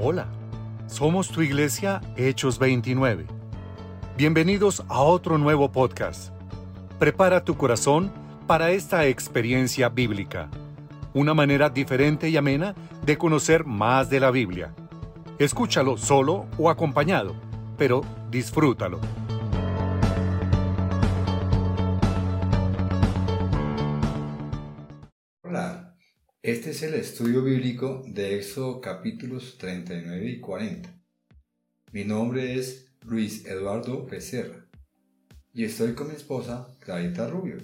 Hola, somos tu iglesia Hechos 29. Bienvenidos a otro nuevo podcast. Prepara tu corazón para esta experiencia bíblica, una manera diferente y amena de conocer más de la Biblia. Escúchalo solo o acompañado, pero disfrútalo. Hola, este es el estudio bíblico de Éxodo capítulos 39 y 40. Mi nombre es Luis Eduardo Becerra y estoy con mi esposa Clarita Rubio.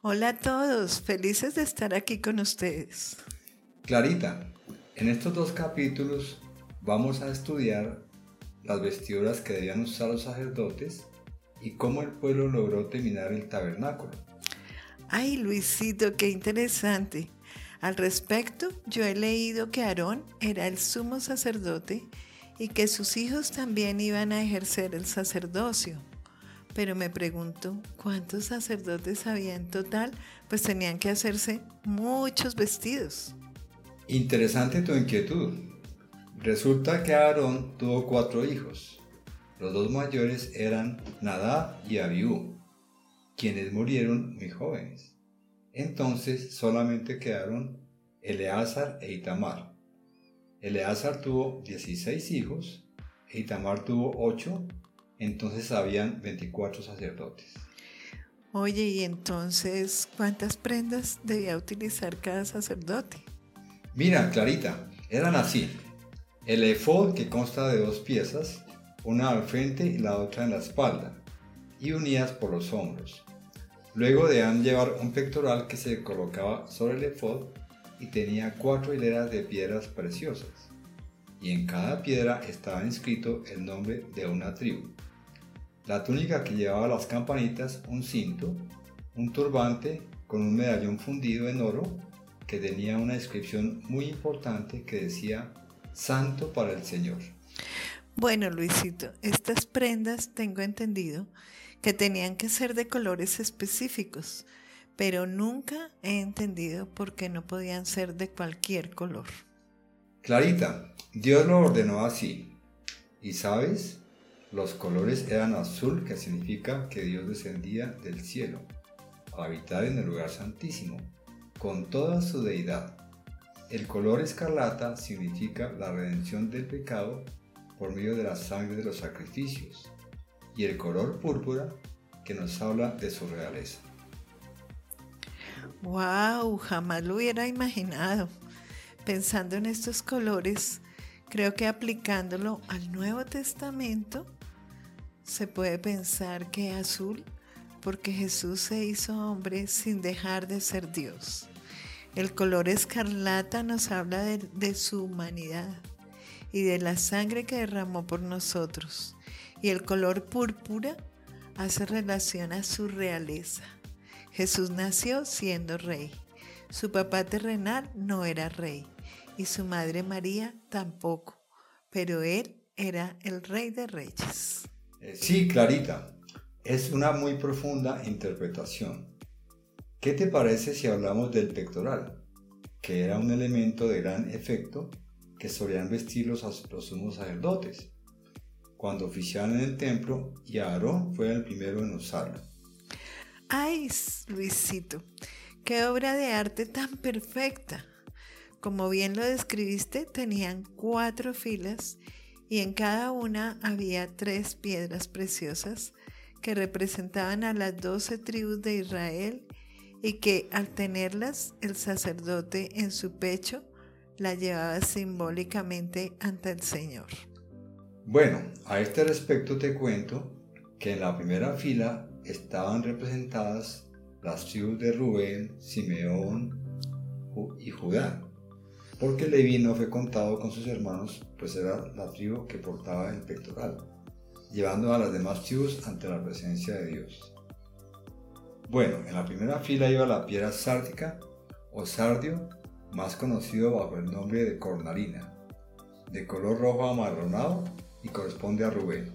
Hola a todos, felices de estar aquí con ustedes. Clarita, en estos dos capítulos vamos a estudiar las vestiduras que debían usar los sacerdotes y cómo el pueblo logró terminar el tabernáculo. Ay, Luisito, qué interesante. Al respecto, yo he leído que Aarón era el sumo sacerdote y que sus hijos también iban a ejercer el sacerdocio. Pero me pregunto, ¿cuántos sacerdotes había en total? Pues tenían que hacerse muchos vestidos. Interesante tu inquietud. Resulta que Aarón tuvo cuatro hijos. Los dos mayores eran Nadab y Abiú, quienes murieron muy jóvenes. Entonces solamente quedaron Eleazar e Itamar. Eleazar tuvo 16 hijos e Itamar tuvo 8, entonces habían 24 sacerdotes. Oye, ¿y entonces cuántas prendas debía utilizar cada sacerdote? Mira, Clarita, eran así. El efod que consta de dos piezas, una al frente y la otra en la espalda, y unidas por los hombros. Luego debían llevar un pectoral que se colocaba sobre el efod y tenía cuatro hileras de piedras preciosas, y en cada piedra estaba inscrito el nombre de una tribu. La túnica que llevaba las campanitas, un cinto, un turbante con un medallón fundido en oro que tenía una inscripción muy importante que decía Santo para el Señor. Bueno, Luisito, estas prendas tengo entendido que tenían que ser de colores específicos, pero nunca he entendido por qué no podían ser de cualquier color. Clarita, Dios lo ordenó así. ¿Y sabes? Los colores eran azul, que significa que Dios descendía del cielo a habitar en el lugar santísimo, con toda su deidad. El color escarlata significa la redención del pecado por medio de la sangre de los sacrificios, y el color púrpura que nos habla de su realeza. ¡Wow! Jamás lo hubiera imaginado. Pensando en estos colores, creo que aplicándolo al Nuevo Testamento, se puede pensar que azul porque Jesús se hizo hombre sin dejar de ser Dios. El color escarlata nos habla de, de, su humanidad y de la sangre que derramó por nosotros. Y el color púrpura hace relación a su realeza. Jesús nació siendo rey. Su papá terrenal no era rey y su madre María tampoco, pero él era el rey de reyes. Sí, Clarita, es una muy profunda interpretación. ¿Qué te parece si hablamos del pectoral, que era un elemento de gran efecto que solían vestir los, los sumos sacerdotes cuando oficiaban en el templo y Aarón fue el primero en usarlo? Ay, Luisito, qué obra de arte tan perfecta. Como bien lo describiste, tenían cuatro filas y en cada una había tres piedras preciosas que representaban a las doce tribus de Israel y que al tenerlas el sacerdote en su pecho la llevaba simbólicamente ante el Señor. Bueno, a este respecto te cuento que en la primera fila estaban representadas las tribus de Rubén, Simeón y Judá, porque Leví no fue contado con sus hermanos, pues era la tribu que portaba el pectoral, llevando a las demás tribus ante la presencia de Dios. Bueno, en la primera fila iba la piedra sárdica o sardio, más conocido bajo el nombre de cornalina, de color rojo amarronado y corresponde a Rubén.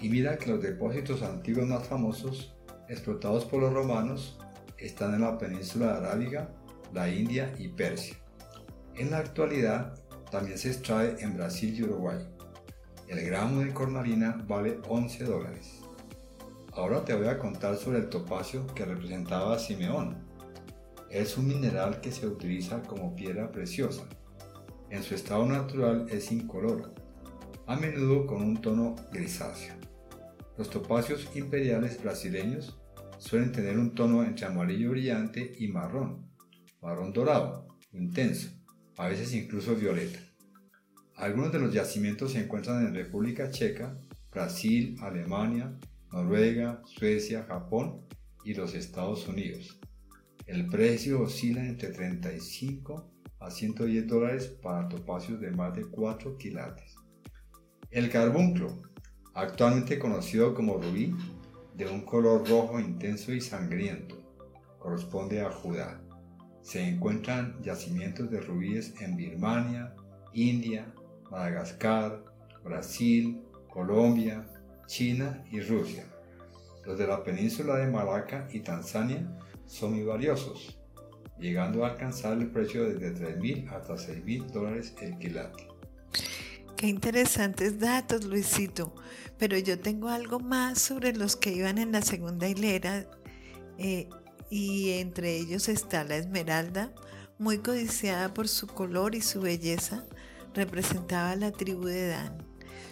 Y mira que los depósitos antiguos más famosos, explotados por los romanos, están en la península arábiga, la India y Persia. En la actualidad, también se extrae en Brasil y Uruguay. El gramo de cornalina vale 11 dólares. Ahora te voy a contar sobre el topacio que representaba a Simeón. Es un mineral que se utiliza como piedra preciosa. En su estado natural es incoloro, a menudo con un tono grisáceo. Los topacios imperiales brasileños suelen tener un tono entre amarillo brillante y marrón, marrón dorado, intenso, a veces incluso violeta. Algunos de los yacimientos se encuentran en República Checa, Brasil, Alemania, Noruega, Suecia, Japón y los Estados Unidos. El precio oscila entre 35 a 110 dólares para topacios de más de 4 quilates. El carbunclo, actualmente conocido como rubí, de un color rojo intenso y sangriento, corresponde a Judá. Se encuentran yacimientos de rubíes en Birmania, India, Madagascar, Brasil, Colombia, China y Rusia. Los de la península de Malaca y Tanzania son muy valiosos, llegando a alcanzar el precio desde 3.000 hasta 6.000 dólares el quilate. Qué interesantes datos, Luisito. Pero yo tengo algo más sobre los que iban en la segunda hilera eh, y entre ellos está la esmeralda, muy codiciada por su color y su belleza, representaba la tribu de Dan.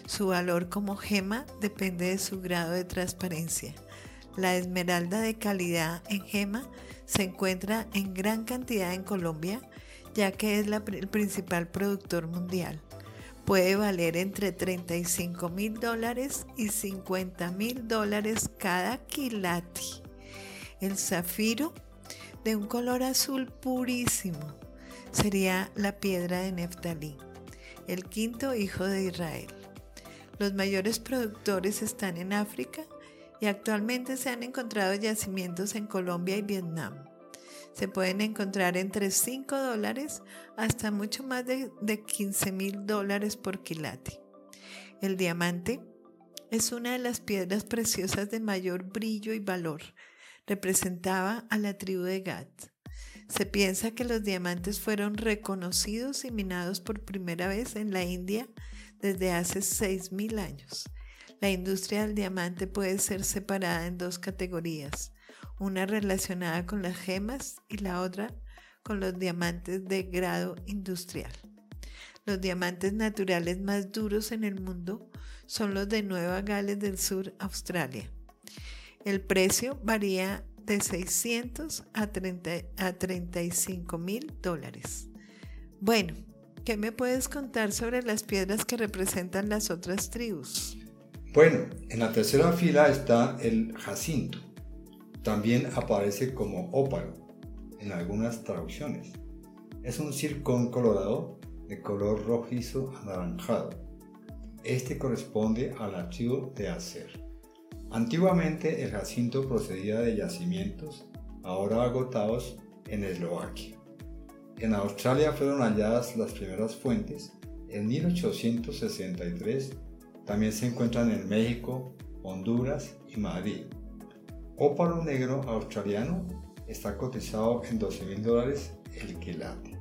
Su valor como gema depende de su grado de transparencia. La esmeralda de calidad en gema se encuentra en gran cantidad en Colombia, ya que es el principal productor mundial. Puede valer entre 35 mil dólares y 50 mil dólares cada quilate. El zafiro, de un color azul purísimo, sería la piedra de Neftalí, el quinto hijo de Israel. Los mayores productores están en África y actualmente se han encontrado yacimientos en Colombia y Vietnam. Se pueden encontrar entre 5 dólares hasta mucho más de, 15 mil dólares por quilate. El diamante es una de las piedras preciosas de mayor brillo y valor. Representaba a la tribu de Gad. Se piensa que los diamantes fueron reconocidos y minados por primera vez en la India desde hace 6.000 años. La industria del diamante puede ser separada en dos categorías, una relacionada con las gemas y la otra con los diamantes de grado industrial. Los diamantes naturales más duros en el mundo son los de Nueva Gales del Sur, Australia. El precio varía de 600 a, 30, a 35 mil dólares. Bueno, ¿Qué me puedes contar sobre las piedras que representan las otras tribus? Bueno, en la tercera fila está el jacinto. También aparece como ópalo en algunas traducciones. Es un circón colorado de color rojizo anaranjado. Este corresponde a la tribu de Acer. Antiguamente el jacinto procedía de yacimientos, ahora agotados en Eslovaquia. En Australia fueron halladas las primeras fuentes en 1863. También se encuentran en México, Honduras y Madrid. Ópalo negro australiano está cotizado en 12 mil dólares el quilate.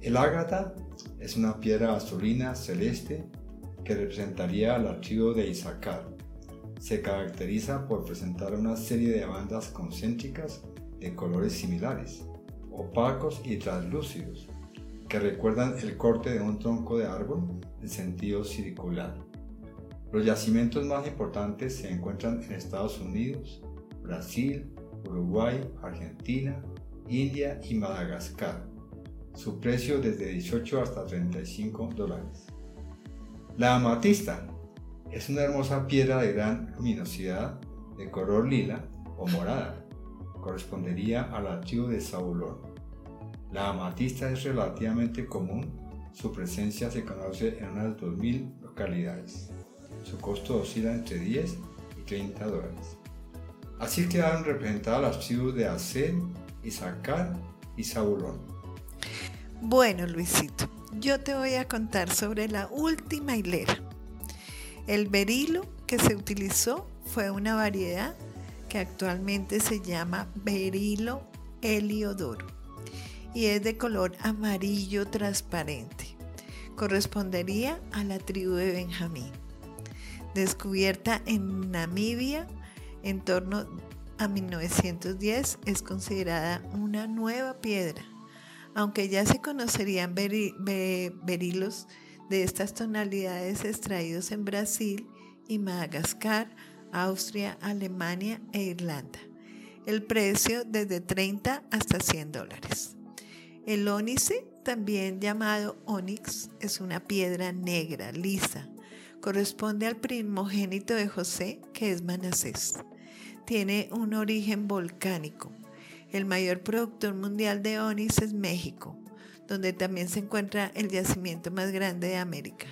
El ágata es una piedra azulina celeste que representaría al archivo de Isaacar. Se caracteriza por presentar una serie de bandas concéntricas de colores similares opacos y translúcidos, que recuerdan el corte de un tronco de árbol en sentido circular. Los yacimientos más importantes se encuentran en Estados Unidos, Brasil, Uruguay, Argentina, India y Madagascar. Su precio desde 18 hasta 35 dólares. La amatista es una hermosa piedra de gran luminosidad de color lila o morada correspondería al archivo de Saulón. La amatista es relativamente común, su presencia se conoce en unas 2.000 localidades. Su costo oscila entre 10 y 30 dólares. Así quedaron representadas las tribus de Asen, Isaacar y Saulón. Bueno, Luisito, yo te voy a contar sobre la última hilera. El berilo que se utilizó fue una variedad que actualmente se llama berilo heliodoro y es de color amarillo transparente, correspondería a la tribu de Benjamín. Descubierta en Namibia en torno a 1910, es considerada una nueva piedra, aunque ya se conocerían berilos de estas tonalidades extraídos en Brasil y Madagascar, Austria, Alemania e Irlanda. El precio desde 30 hasta 100 dólares. El ónice, también llamado onix, es una piedra negra, lisa. Corresponde al primogénito de José, que es Manasés. Tiene un origen volcánico. El mayor productor mundial de onix es México, donde también se encuentra el yacimiento más grande de América.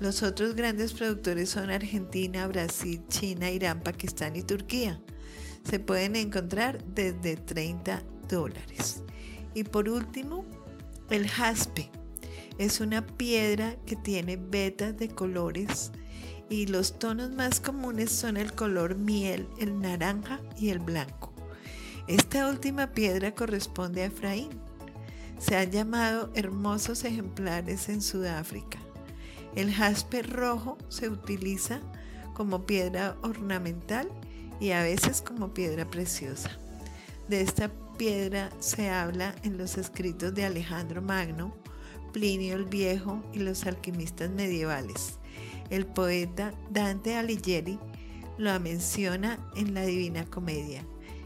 Los otros grandes productores son Argentina, Brasil, China, Irán, Pakistán y Turquía. Se pueden encontrar desde 30 dólares. Y por último, el jaspe. Es una piedra que tiene vetas de colores y los tonos más comunes son el color miel, el naranja y el blanco. Esta última piedra corresponde a Efraín. Se han llamado hermosos ejemplares en Sudáfrica. El jaspe rojo se utiliza como piedra ornamental y a veces como piedra preciosa. De esta piedra se habla en los escritos de Alejandro Magno, Plinio el Viejo y los alquimistas medievales. El poeta Dante Alighieri lo menciona en la Divina Comedia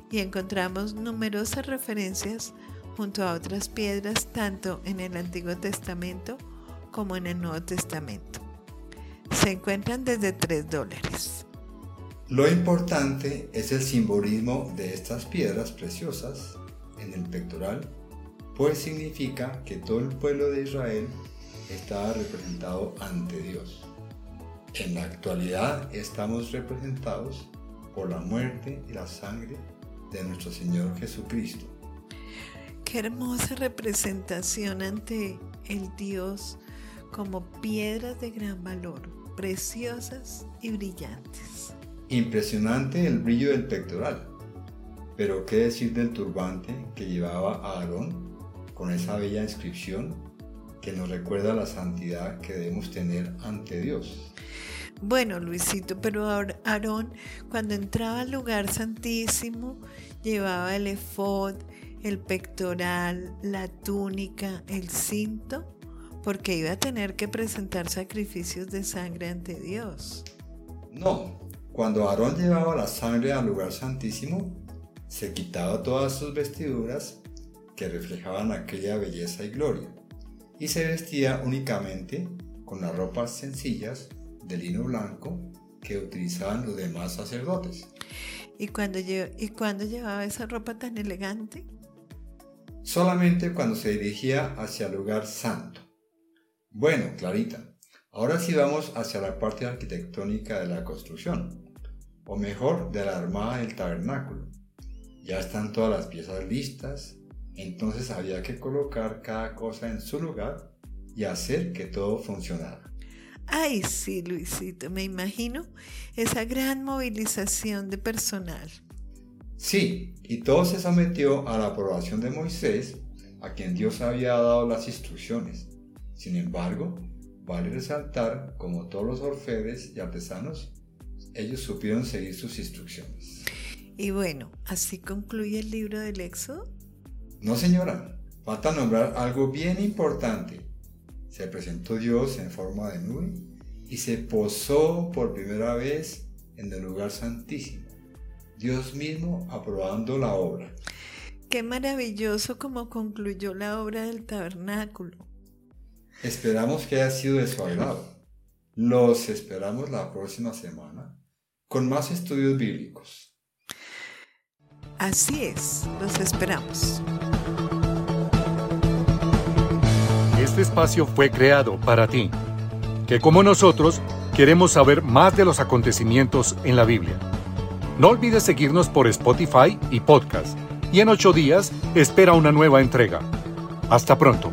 y encontramos numerosas referencias junto a otras piedras tanto en el Antiguo Testamento como en el Nuevo Testamento. Se encuentran desde 3 dólares. Lo importante es el simbolismo de estas piedras preciosas en el pectoral, pues significa que todo el pueblo de Israel estaba representado ante Dios. En la actualidad estamos representados por la muerte y la sangre de nuestro Señor Jesucristo. Qué hermosa representación ante el Dios como piedras de gran valor, preciosas y brillantes. Impresionante el brillo del pectoral. Pero qué decir del turbante que llevaba a Aarón con esa bella inscripción que nos recuerda la santidad que debemos tener ante Dios. Bueno, Luisito, pero Aarón cuando entraba al lugar santísimo llevaba el efod, el pectoral, la túnica, el cinto porque iba a tener que presentar sacrificios de sangre ante Dios. No, cuando Aarón llevaba la sangre al lugar santísimo, se quitaba todas sus vestiduras que reflejaban aquella belleza y gloria, y se vestía únicamente con las ropas sencillas de lino blanco que utilizaban los demás sacerdotes. ¿Y cuando, ¿Y cuando llevaba esa ropa tan elegante? Solamente cuando se dirigía hacia el lugar santo. Bueno, Clarita, ahora sí vamos hacia la parte arquitectónica de la construcción, o mejor, de la armada del tabernáculo. Ya están todas las piezas listas, entonces había que colocar cada cosa en su lugar y hacer que todo funcionara. Ay, sí, Luisito, me imagino esa gran movilización de personal. Sí, y todo se sometió a la aprobación de Moisés, a quien Dios había dado las instrucciones. Sin embargo, vale resaltar, como todos los orfebres y artesanos, ellos supieron seguir sus instrucciones. Y bueno, ¿así concluye el libro del Éxodo? No, señora. Falta nombrar algo bien importante. Se presentó Dios en forma de nube y se posó por primera vez en el lugar santísimo. Dios mismo aprobando la obra. Qué maravilloso como concluyó la obra del tabernáculo. Esperamos que haya sido de su agrado. Los esperamos la próxima semana con más estudios bíblicos. Así es, los esperamos. Este espacio fue creado para ti, que como nosotros queremos saber más de los acontecimientos en la Biblia. No olvides seguirnos por Spotify y podcast, y en ocho días espera una nueva entrega. Hasta pronto.